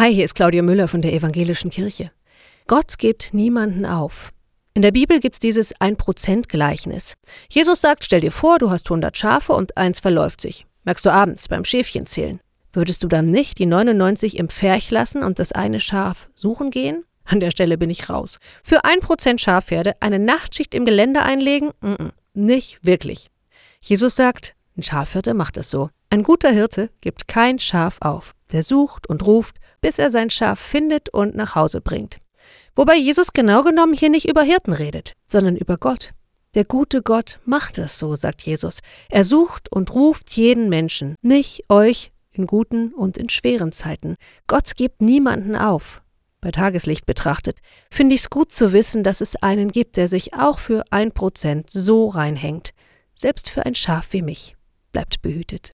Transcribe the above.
Hi, hier ist Claudia Müller von der Evangelischen Kirche. Gott gibt niemanden auf. In der Bibel gibt es dieses 1%-Gleichnis. Jesus sagt, stell dir vor, du hast 100 Schafe und eins verläuft sich. Merkst du abends beim Schäfchenzählen. Würdest du dann nicht die 99 im Pferch lassen und das eine Schaf suchen gehen? An der Stelle bin ich raus. Für 1% Schafherde eine Nachtschicht im Gelände einlegen? Mm -mm, nicht wirklich. Jesus sagt, ein Schafhirte macht es so. Ein guter Hirte gibt kein Schaf auf. Der sucht und ruft, bis er sein Schaf findet und nach Hause bringt. Wobei Jesus genau genommen hier nicht über Hirten redet, sondern über Gott. Der gute Gott macht es so, sagt Jesus. Er sucht und ruft jeden Menschen, mich, euch, in guten und in schweren Zeiten. Gott gibt niemanden auf. Bei Tageslicht betrachtet finde ich es gut zu wissen, dass es einen gibt, der sich auch für ein Prozent so reinhängt. Selbst für ein Schaf wie mich. Bleibt behütet.